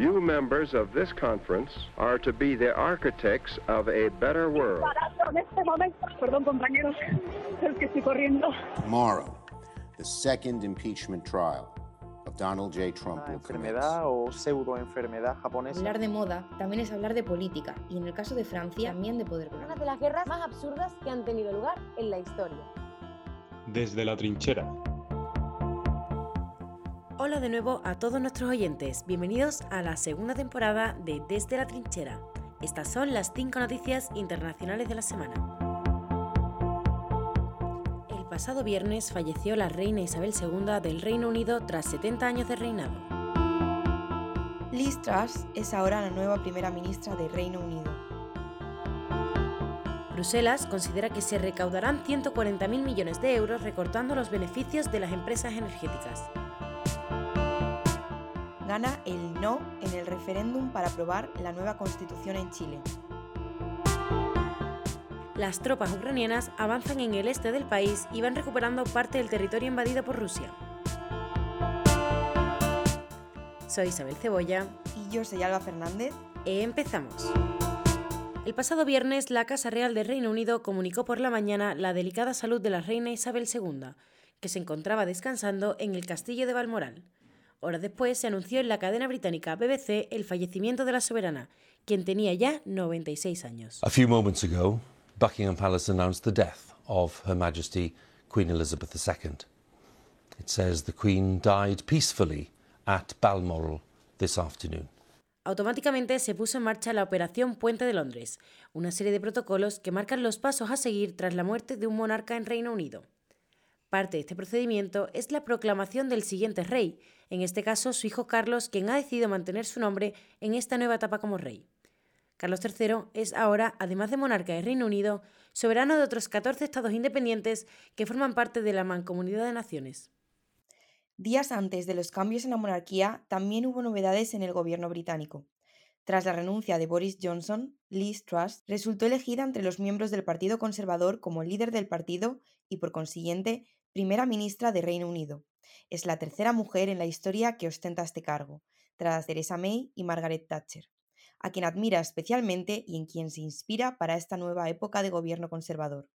You members of this conference are to be the architects of a better world. Perdón, compañeros, es que estoy corriendo. Tomorrow, the second impeachment trial of Donald J. Trump will commence. enfermedad o pseudoenfermedad japonesa. Hablar de moda también es hablar de política y en el caso de Francia también de poder Una de las guerras más absurdas que han tenido lugar en la historia. Desde la trinchera. Hola de nuevo a todos nuestros oyentes, bienvenidos a la segunda temporada de Desde la Trinchera. Estas son las 5 noticias internacionales de la semana. El pasado viernes falleció la reina Isabel II del Reino Unido tras 70 años de reinado. Liz Truss es ahora la nueva primera ministra de Reino Unido. Bruselas considera que se recaudarán 140.000 millones de euros recortando los beneficios de las empresas energéticas. Gana el no en el referéndum para aprobar la nueva constitución en Chile. Las tropas ucranianas avanzan en el este del país y van recuperando parte del territorio invadido por Rusia. Soy Isabel Cebolla. Y yo soy Alba Fernández. Empezamos. El pasado viernes, la Casa Real del Reino Unido comunicó por la mañana la delicada salud de la reina Isabel II, que se encontraba descansando en el castillo de Balmoral. Horas después se anunció en la cadena británica BBC el fallecimiento de la soberana, quien tenía ya 96 años. A few moments ago, Buckingham Palace announced the death of Her Majesty Queen Elizabeth II. It says the Queen died peacefully at Balmoral this afternoon. Automáticamente se puso en marcha la Operación Puente de Londres, una serie de protocolos que marcan los pasos a seguir tras la muerte de un monarca en Reino Unido. Parte de este procedimiento es la proclamación del siguiente rey, en este caso su hijo Carlos, quien ha decidido mantener su nombre en esta nueva etapa como rey. Carlos III es ahora, además de monarca de Reino Unido, soberano de otros 14 estados independientes que forman parte de la Mancomunidad de Naciones. Días antes de los cambios en la monarquía, también hubo novedades en el gobierno británico. Tras la renuncia de Boris Johnson, Liz Truss resultó elegida entre los miembros del Partido Conservador como líder del partido y, por consiguiente, primera ministra de Reino Unido. Es la tercera mujer en la historia que ostenta este cargo, tras Theresa May y Margaret Thatcher, a quien admira especialmente y en quien se inspira para esta nueva época de gobierno conservador.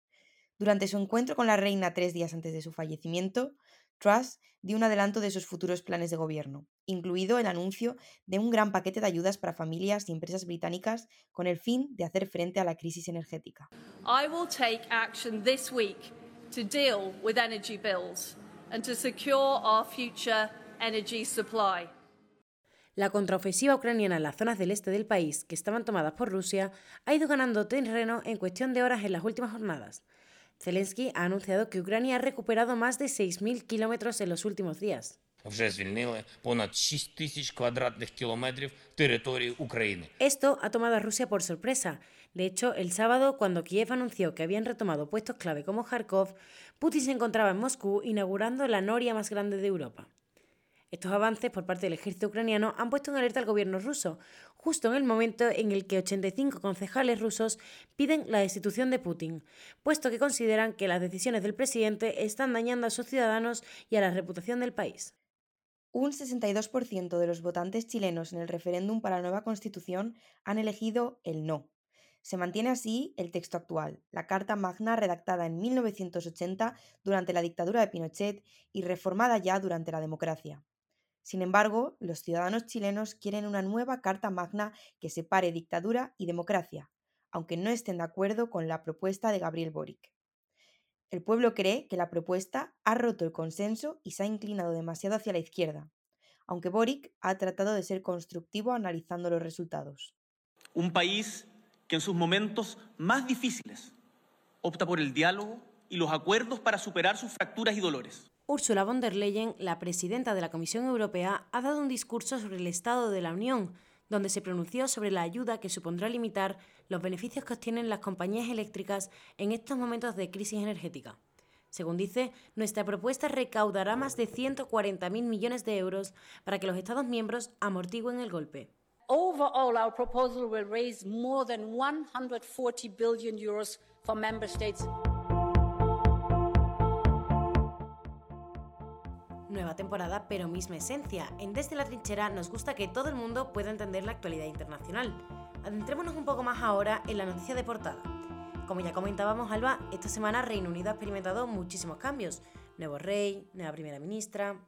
Durante su encuentro con la reina tres días antes de su fallecimiento, Truss dio un adelanto de sus futuros planes de gobierno, incluido el anuncio de un gran paquete de ayudas para familias y empresas británicas con el fin de hacer frente a la crisis energética. To deal with energy bills and to secure our future energy supply. La contraofensiva ucraniana en las zonas del este del país, que estaban tomadas por Rusia, ha ido ganando terreno en cuestión de horas en las últimas jornadas. Zelensky ha anunciado que Ucrania ha recuperado más de 6.000 kilómetros en los últimos días. Esto ha tomado a Rusia por sorpresa. De hecho, el sábado, cuando Kiev anunció que habían retomado puestos clave como Kharkov, Putin se encontraba en Moscú inaugurando la noria más grande de Europa. Estos avances por parte del ejército ucraniano han puesto en alerta al gobierno ruso, justo en el momento en el que 85 concejales rusos piden la destitución de Putin, puesto que consideran que las decisiones del presidente están dañando a sus ciudadanos y a la reputación del país. Un 62% de los votantes chilenos en el referéndum para la nueva constitución han elegido el no. Se mantiene así el texto actual, la Carta Magna redactada en 1980 durante la dictadura de Pinochet y reformada ya durante la democracia. Sin embargo, los ciudadanos chilenos quieren una nueva Carta Magna que separe dictadura y democracia, aunque no estén de acuerdo con la propuesta de Gabriel Boric. El pueblo cree que la propuesta ha roto el consenso y se ha inclinado demasiado hacia la izquierda, aunque Boric ha tratado de ser constructivo analizando los resultados. Un país que en sus momentos más difíciles opta por el diálogo y los acuerdos para superar sus fracturas y dolores. Ursula von der Leyen, la presidenta de la Comisión Europea, ha dado un discurso sobre el Estado de la Unión, donde se pronunció sobre la ayuda que supondrá limitar los beneficios que obtienen las compañías eléctricas en estos momentos de crisis energética. Según dice, nuestra propuesta recaudará más de 140.000 millones de euros para que los Estados miembros amortiguen el golpe. Overall, our proposal will raise more than 140 billion euros for member states. Nueva temporada, pero misma esencia. En Desde la Trinchera nos gusta que todo el mundo pueda entender la actualidad internacional. Adentrémonos un poco más ahora en la noticia de portada. Como ya comentábamos, Alba, esta semana Reino Unido ha experimentado muchísimos cambios. Nuevo rey, nueva primera ministra.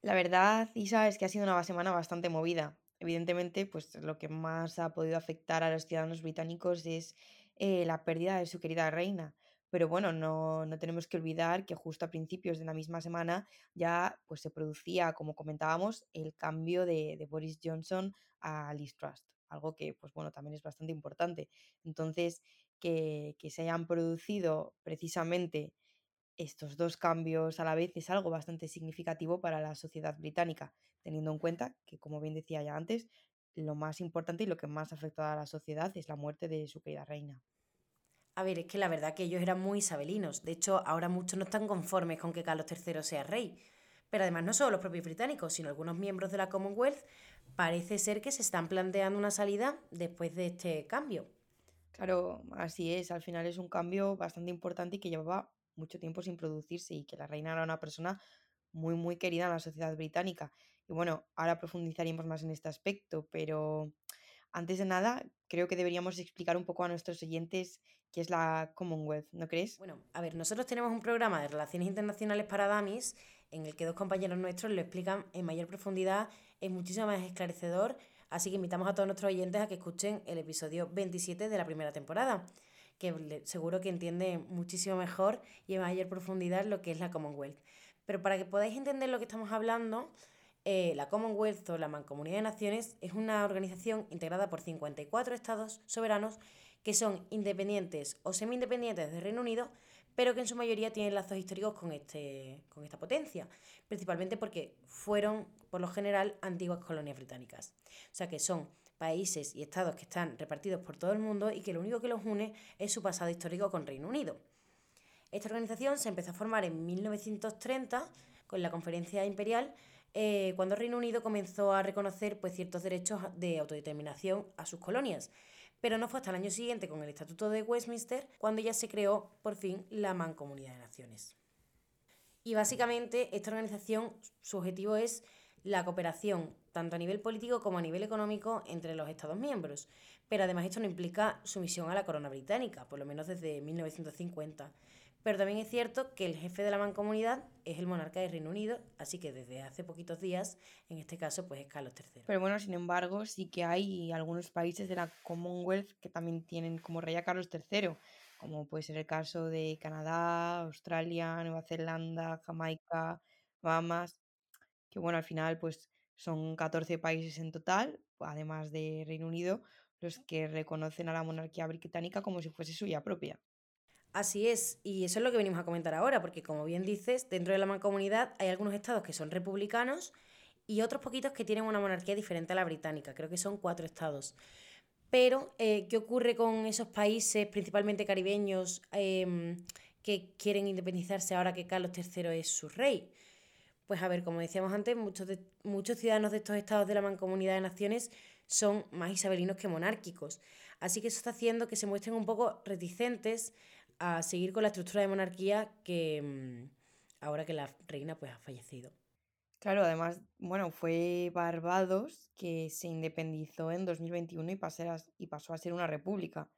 La verdad, Isa, es que ha sido una semana bastante movida. Evidentemente, pues lo que más ha podido afectar a los ciudadanos británicos es eh, la pérdida de su querida reina. Pero bueno, no, no, tenemos que olvidar que justo a principios de la misma semana ya pues, se producía, como comentábamos, el cambio de, de Boris Johnson a Liz Trust, algo que pues bueno, también es bastante importante. Entonces, que, que se hayan producido precisamente estos dos cambios a la vez es algo bastante significativo para la sociedad británica, teniendo en cuenta que, como bien decía ya antes, lo más importante y lo que más afecta a la sociedad es la muerte de su querida reina. A ver, es que la verdad que ellos eran muy isabelinos. De hecho, ahora muchos no están conformes con que Carlos III sea rey. Pero además no solo los propios británicos, sino algunos miembros de la Commonwealth parece ser que se están planteando una salida después de este cambio. Claro, así es. Al final es un cambio bastante importante y que llevaba mucho tiempo sin producirse y que la reina era una persona muy, muy querida en la sociedad británica. Y bueno, ahora profundizaríamos más en este aspecto, pero antes de nada, creo que deberíamos explicar un poco a nuestros oyentes qué es la Commonwealth, ¿no crees? Bueno, a ver, nosotros tenemos un programa de relaciones internacionales para DAMIS en el que dos compañeros nuestros lo explican en mayor profundidad, es muchísimo más esclarecedor, así que invitamos a todos nuestros oyentes a que escuchen el episodio 27 de la primera temporada, que seguro que entiende muchísimo mejor y en mayor profundidad lo que es la Commonwealth. Pero para que podáis entender lo que estamos hablando, eh, la Commonwealth o la Mancomunidad de Naciones es una organización integrada por 54 estados soberanos que son independientes o semi-independientes del Reino Unido, pero que en su mayoría tienen lazos históricos con, este, con esta potencia, principalmente porque fueron, por lo general, antiguas colonias británicas. O sea que son países y estados que están repartidos por todo el mundo y que lo único que los une es su pasado histórico con Reino Unido. Esta organización se empezó a formar en 1930 con la Conferencia Imperial eh, cuando Reino Unido comenzó a reconocer pues, ciertos derechos de autodeterminación a sus colonias. Pero no fue hasta el año siguiente, con el Estatuto de Westminster, cuando ya se creó por fin la Mancomunidad de Naciones. Y básicamente esta organización, su objetivo es la cooperación, tanto a nivel político como a nivel económico, entre los Estados miembros. Pero además esto no implica sumisión a la corona británica, por lo menos desde 1950. Pero también es cierto que el jefe de la mancomunidad es el monarca de Reino Unido, así que desde hace poquitos días, en este caso, pues es Carlos III. Pero bueno, sin embargo, sí que hay algunos países de la Commonwealth que también tienen como rey a Carlos III, como puede ser el caso de Canadá, Australia, Nueva Zelanda, Jamaica, Bahamas, que bueno, al final pues son 14 países en total, además de Reino Unido, los que reconocen a la monarquía británica como si fuese suya propia. Así es, y eso es lo que venimos a comentar ahora, porque como bien dices, dentro de la mancomunidad hay algunos estados que son republicanos y otros poquitos que tienen una monarquía diferente a la británica, creo que son cuatro estados. Pero, eh, ¿qué ocurre con esos países, principalmente caribeños, em, que quieren independizarse ahora que Carlos III es su rey? Pues a ver, como decíamos antes, muchos, muchos ciudadanos de estos estados de la mancomunidad de naciones son más isabelinos que monárquicos. Así que eso está haciendo que se muestren un poco reticentes a seguir con la estructura de monarquía que mm, ahora que la reina pues ha fallecido. Claro, además, bueno, fue Barbados que se independizó en 2021 y, y pasó a ser una república.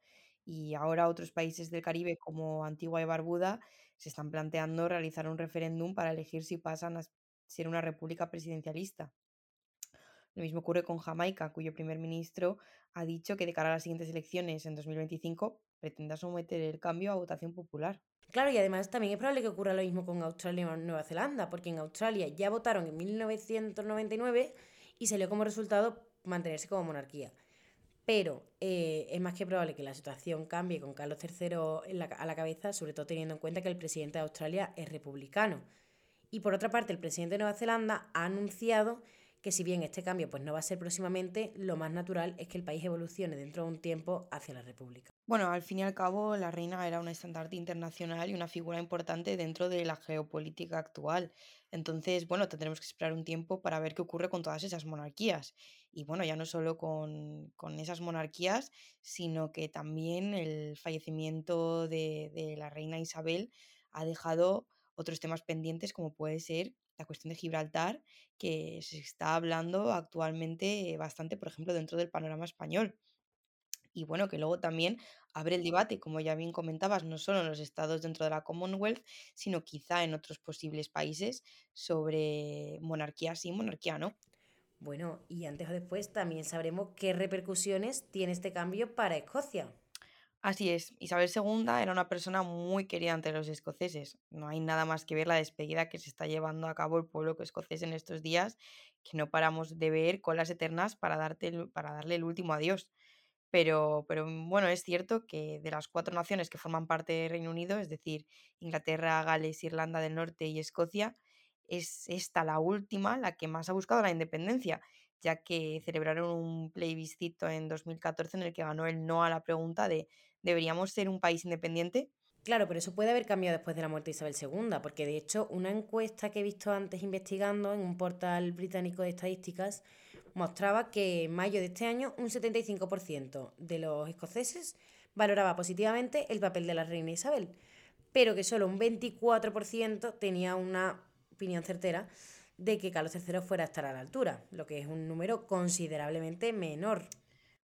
Y ahora otros países del Caribe como Antigua y Barbuda se están planteando realizar un referéndum para elegir si pasan a ser una república presidencialista. Lo mismo ocurre con Jamaica, cuyo primer ministro ha dicho que de cara a las siguientes elecciones en 2025 pretenda someter el cambio a votación popular. Claro, y además también es probable que ocurra lo mismo con Australia y Nueva Zelanda, porque en Australia ya votaron en 1999 y salió como resultado mantenerse como monarquía. Pero eh, es más que probable que la situación cambie con Carlos III a la cabeza, sobre todo teniendo en cuenta que el presidente de Australia es republicano. Y por otra parte, el presidente de Nueva Zelanda ha anunciado que si bien este cambio pues, no va a ser próximamente, lo más natural es que el país evolucione dentro de un tiempo hacia la República. Bueno, al fin y al cabo, la reina era un estandarte internacional y una figura importante dentro de la geopolítica actual. Entonces, bueno, tendremos que esperar un tiempo para ver qué ocurre con todas esas monarquías. Y bueno, ya no solo con, con esas monarquías, sino que también el fallecimiento de, de la reina Isabel ha dejado otros temas pendientes como puede ser la cuestión de Gibraltar, que se está hablando actualmente bastante, por ejemplo, dentro del panorama español. Y bueno, que luego también abre el debate, como ya bien comentabas, no solo en los estados dentro de la Commonwealth, sino quizá en otros posibles países sobre monarquía sí, monarquía no. Bueno, y antes o después también sabremos qué repercusiones tiene este cambio para Escocia. Así es, Isabel II era una persona muy querida entre los escoceses. No hay nada más que ver la despedida que se está llevando a cabo el pueblo escocés en estos días, que no paramos de ver colas eternas para, para darle el último adiós. Pero, pero mm, bueno, es cierto que de las cuatro naciones que forman parte del Reino Unido, es decir, Inglaterra, Gales, Irlanda del Norte y Escocia, es esta la última la que más ha buscado la independencia, ya que celebraron un plebiscito en 2014 en el que ganó el no a la pregunta de ¿deberíamos ser un país independiente? Claro, pero eso puede haber cambiado después de la muerte de Isabel II, porque de hecho una encuesta que he visto antes investigando en un portal británico de estadísticas mostraba que en mayo de este año un 75% de los escoceses valoraba positivamente el papel de la reina Isabel, pero que solo un 24% tenía una opinión certera de que Carlos III fuera a estar a la altura, lo que es un número considerablemente menor.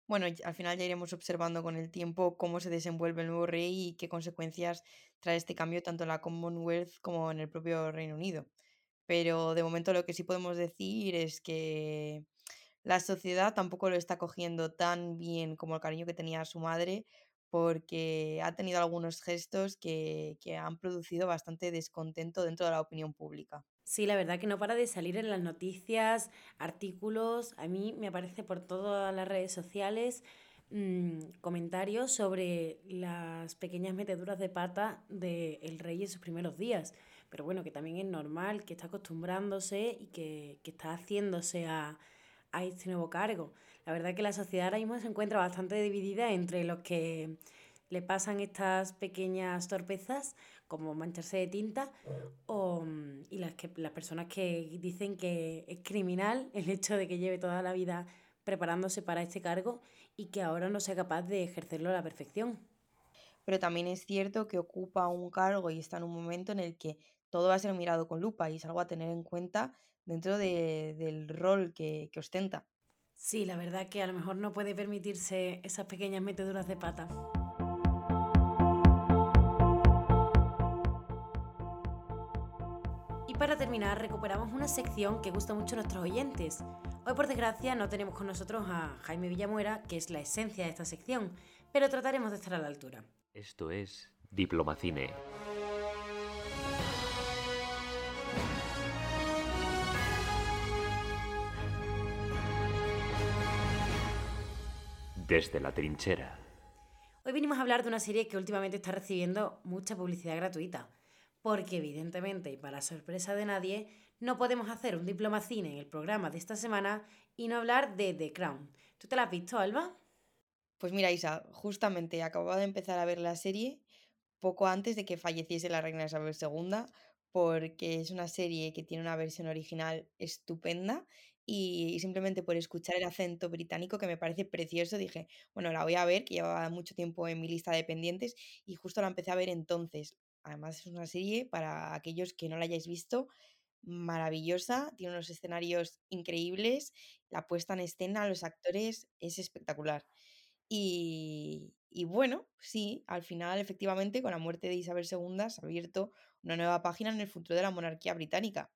Bueno, al final ya iremos observando con el tiempo cómo se desenvuelve el nuevo rey y qué consecuencias trae este cambio tanto en la Commonwealth como en el propio Reino Unido. Pero de momento lo que sí podemos decir es que la sociedad tampoco lo está cogiendo tan bien como el cariño que tenía su madre, porque ha tenido algunos gestos que, que han producido bastante descontento dentro de la opinión pública. Sí, la verdad que no para de salir en las noticias, artículos, a mí me aparece por todas las redes sociales mm, comentarios sobre las pequeñas meteduras de pata del rey en sus primeros días. Pero bueno, que también es normal, que está acostumbrándose y que, que está haciéndose a, a este nuevo cargo. La verdad que la sociedad ahora mismo se encuentra bastante dividida entre los que le pasan estas pequeñas torpezas, como mancharse de tinta, o, y las, que, las personas que dicen que es criminal el hecho de que lleve toda la vida preparándose para este cargo y que ahora no sea capaz de ejercerlo a la perfección. Pero también es cierto que ocupa un cargo y está en un momento en el que todo va a ser mirado con lupa y es algo a tener en cuenta dentro de, del rol que, que ostenta. Sí, la verdad que a lo mejor no puede permitirse esas pequeñas meteduras de pata. Para terminar, recuperamos una sección que gusta mucho a nuestros oyentes. Hoy, por desgracia, no tenemos con nosotros a Jaime Villamuera, que es la esencia de esta sección, pero trataremos de estar a la altura. Esto es Diplomacine. Desde la trinchera. Hoy vinimos a hablar de una serie que últimamente está recibiendo mucha publicidad gratuita, porque evidentemente y para sorpresa de nadie, no podemos hacer un diplomacine en el programa de esta semana y no hablar de The Crown. ¿Tú te la has visto, Alba? Pues mira, Isa, justamente acababa de empezar a ver la serie poco antes de que falleciese la reina Isabel II, porque es una serie que tiene una versión original estupenda y simplemente por escuchar el acento británico que me parece precioso dije, bueno, la voy a ver, que llevaba mucho tiempo en mi lista de pendientes y justo la empecé a ver entonces. Además es una serie para aquellos que no la hayáis visto, maravillosa, tiene unos escenarios increíbles, la puesta en escena, los actores es espectacular. Y, y bueno, sí, al final efectivamente con la muerte de Isabel II se ha abierto una nueva página en el futuro de la monarquía británica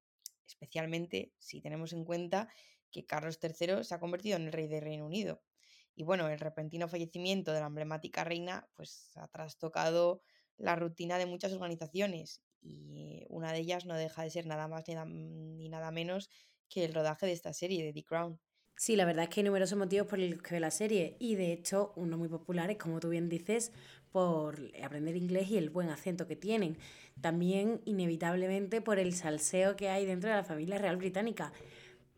especialmente si tenemos en cuenta que Carlos III se ha convertido en el rey del Reino Unido. Y bueno, el repentino fallecimiento de la emblemática reina pues ha trastocado la rutina de muchas organizaciones y una de ellas no deja de ser nada más ni, nada menos que el rodaje de esta serie de The Crown. Sí, la verdad es que hay numerosos motivos por los que ve la serie y de hecho uno muy popular es, como tú bien dices, por aprender inglés y el buen acento que tienen. También, inevitablemente, por el salseo que hay dentro de la familia real británica.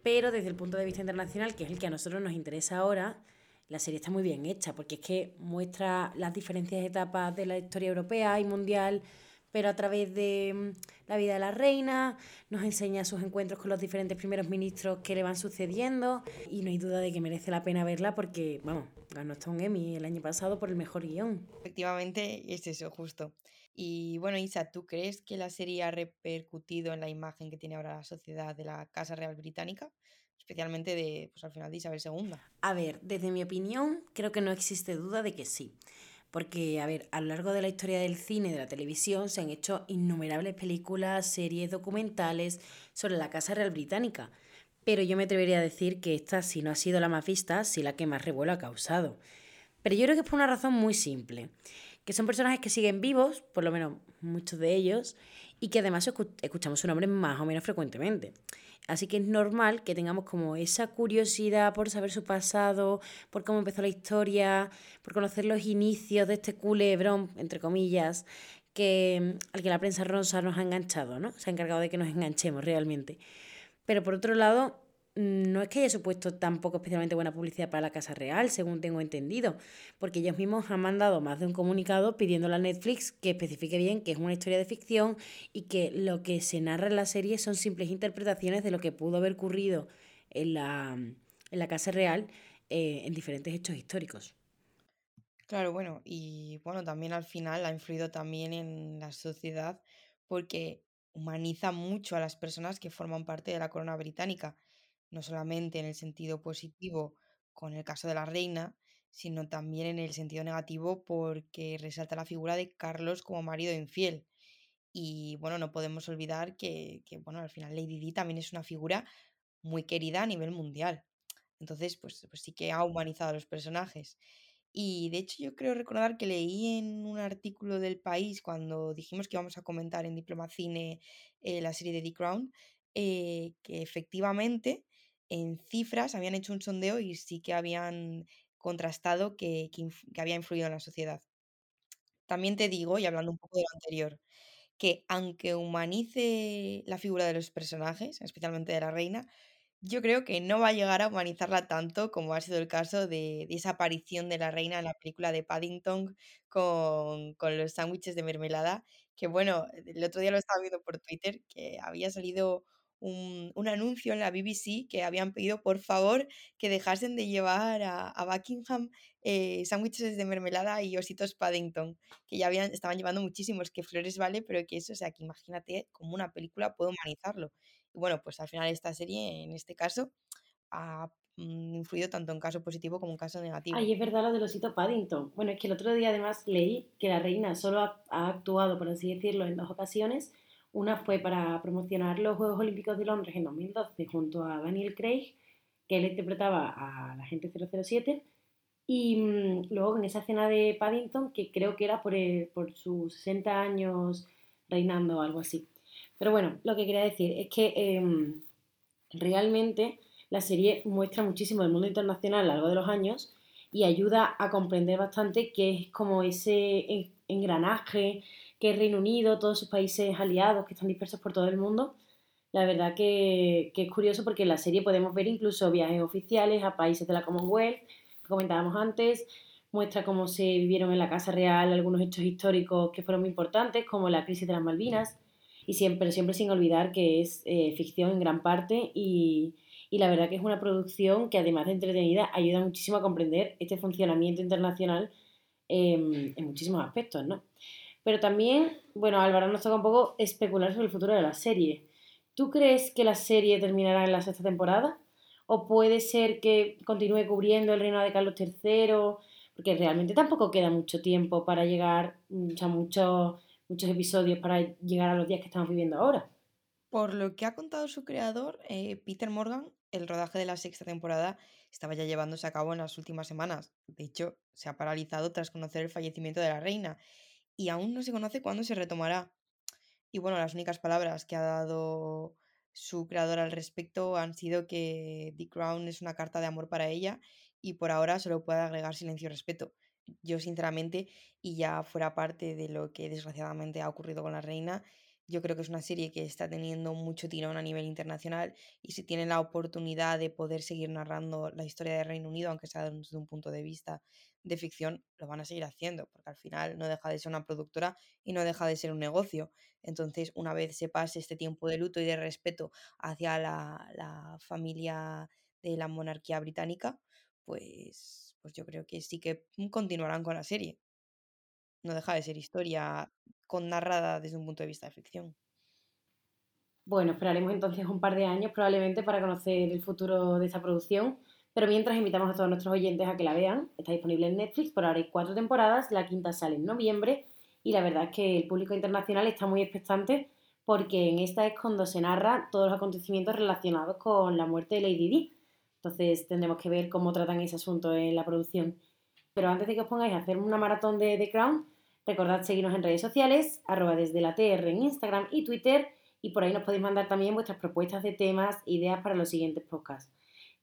Pero desde el punto de vista internacional, que es el que a nosotros nos interesa ahora, la serie está muy bien hecha, porque es que muestra las diferentes etapas de la historia europea y mundial, pero a través de mm, la vida de la reina, nos enseña sus encuentros con los diferentes primeros ministros que le van sucediendo y no hay duda de que merece la pena verla porque, vamos, ganó hasta Emmy el año pasado por el mejor guion. Efectivamente, es eso, justo. Y bueno, Isa, ¿tú crees que la serie ha repercutido en la imagen que tiene ahora la sociedad de la Casa Real Británica? Especialmente de, pues al final de Isabel II. A ver, desde mi opinión, creo que no existe duda de que sí. Porque, a ver, a lo largo de la historia del cine y de la televisión se han hecho innumerables películas, series, documentales sobre la Casa Real Británica. Pero yo me atrevería a decir que esta, si no ha sido la más vista, sí la que más revuelo ha causado. Pero yo creo que es por una razón muy simple que son personajes que siguen vivos, por lo menos muchos de ellos, y que además escuchamos su nombre más o menos frecuentemente. Así que es normal que tengamos como esa curiosidad por saber su pasado, por cómo empezó la historia, por conocer los inicios de este culebrón, entre comillas, que, al que la prensa rosa nos ha enganchado, ¿no? Se ha encargado de que nos enganchemos realmente. Pero por otro lado, no es que haya supuesto tampoco especialmente buena publicidad para la Casa Real, según tengo entendido, porque ellos mismos han mandado más de un comunicado pidiéndole a Netflix que especifique bien que es una historia de ficción y que lo que se narra en la serie son simples interpretaciones de lo que pudo haber ocurrido en la, en la Casa Real eh, en diferentes hechos históricos. Claro, bueno, y bueno, también al final ha influido también en la sociedad porque humaniza mucho a las personas que forman parte de la corona británica no solamente en el sentido positivo con el caso de la reina, sino también en el sentido negativo porque resalta la figura de Carlos como marido infiel. Y bueno, no podemos olvidar que, que bueno, al final Lady Di también es una figura muy querida a nivel mundial. Entonces, pues, pues sí que ha humanizado a los personajes. Y de hecho yo creo recordar que leí en un artículo del país cuando dijimos que íbamos a comentar en Diplomacine eh, la serie de The Crown, eh, que efectivamente en cifras habían hecho un sondeo y sí que habían contrastado que, que, había influido en la sociedad. También te digo, y hablando un poco de lo anterior, que aunque humanice la figura de los personajes, especialmente de la reina, yo creo que no va a llegar a humanizarla tanto como ha sido el caso de, esa aparición de la reina en la película de Paddington con, con los sándwiches de mermelada, que bueno, el otro día lo estaba viendo por Twitter, que había salido un, anuncio en la BBC que habían pedido por favor que dejasen de llevar a, Buckingham eh, sándwiches de mermelada y ositos Paddington, que ya habían, estaban llevando muchísimos, que Flores vale, pero que eso, o sea, que imagínate como una película puede humanizarlo. Y bueno, pues al final esta serie, en este caso, ha mm, influido tanto en caso positivo como en caso negativo. Ay, es verdad lo del osito Paddington. Bueno, es que el otro día además leí que la reina solo ha actuado, por así decirlo, en dos ocasiones una fue para promocionar los Juegos Olímpicos de Londres en 2012 junto a Daniel Craig, que él interpretaba a la gente 007, y mm, luego en esa escena de Paddington, que creo que era por, por sus 60 años reinando o algo así. Pero bueno, lo que quería decir es que em, realmente la serie muestra muchísimo el mundo internacional a lo largo de los años y ayuda a comprender bastante que es como ese engranaje que Reino Unido, todos sus países aliados que están dispersos por todo el mundo. La verdad que, es curioso porque en la serie podemos ver incluso viajes oficiales a países de la Commonwealth, que comentábamos antes, muestra cómo se vivieron en la Casa Real algunos hechos históricos que fueron muy importantes, como la crisis de las Malvinas, y siempre, siempre sin olvidar que es eh, ficción en gran parte y, y la verdad que es una producción que además de entretenida ayuda muchísimo a comprender este funcionamiento internacional en muchísimos aspectos, ¿no? Pero también, bueno, Álvaro nos toca un poco especular sobre el futuro de la serie. ¿Tú crees que la serie terminará en la sexta temporada? ¿O puede ser que continúe cubriendo el reino de Carlos III? Porque realmente tampoco queda mucho tiempo para llegar, o sea, muchos, muchos episodios para llegar a los días que estamos viviendo ahora. Por lo que ha contado su creador, eh, Peter Morgan, el rodaje de la sexta temporada estaba ya llevándose a cabo en las últimas semanas. De hecho, se ha paralizado tras conocer el fallecimiento de la reina y aún no se conoce cuándo se retomará. Y bueno, las únicas palabras que ha dado su creador al respecto han sido que The Crown es una carta de amor para ella y por ahora solo puede agregar silencio y respeto. Yo sinceramente, y ya fuera parte de lo que desgraciadamente ha ocurrido con la reina, yo creo que es una serie que está teniendo mucho tirón a nivel internacional y si tienen la oportunidad de poder seguir narrando la historia del Reino Unido, aunque sea desde un punto de vista de ficción, lo van a seguir haciendo, porque al final no deja de ser una productora y no deja de ser un negocio. Entonces, una vez se pase este tiempo de luto y de respeto hacia la, la familia de la monarquía británica, pues, pues yo creo que sí que continuarán con la serie. No deja de ser historia con narrada desde un punto de vista de ficción. Bueno, esperaremos entonces un par de años probablemente para conocer el futuro de esta producción, pero mientras invitamos a todos nuestros oyentes a que la vean. Está disponible en Netflix, por ahora hay cuatro temporadas, la quinta sale en noviembre y la verdad es que el público internacional está muy expectante porque en esta es cuando se narra todos los acontecimientos relacionados con la muerte de Lady Di. Entonces tendremos que ver cómo tratan ese asunto en la producción. Pero antes de que os pongáis a hacer una maratón de The Crown, recordad seguirnos en redes sociales, arroba desde la TR en Instagram y Twitter, y por ahí nos podéis mandar también vuestras propuestas de temas, ideas para los siguientes podcasts,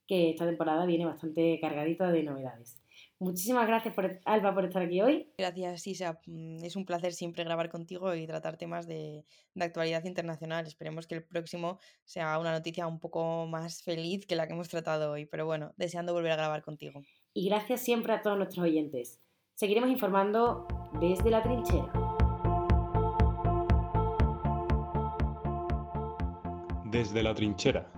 que esta temporada viene bastante cargadita de novedades. Muchísimas gracias, por, Alba, por estar aquí hoy. Gracias, Isa. Mm, es un placer siempre grabar contigo y tratar temas de, de, actualidad internacional. Esperemos que el próximo sea una noticia un poco más feliz que la que hemos tratado hoy. Pero bueno, deseando volver a grabar contigo. Y gracias siempre a todos nuestros oyentes. Seguiremos informando desde la trinchera. Desde la trinchera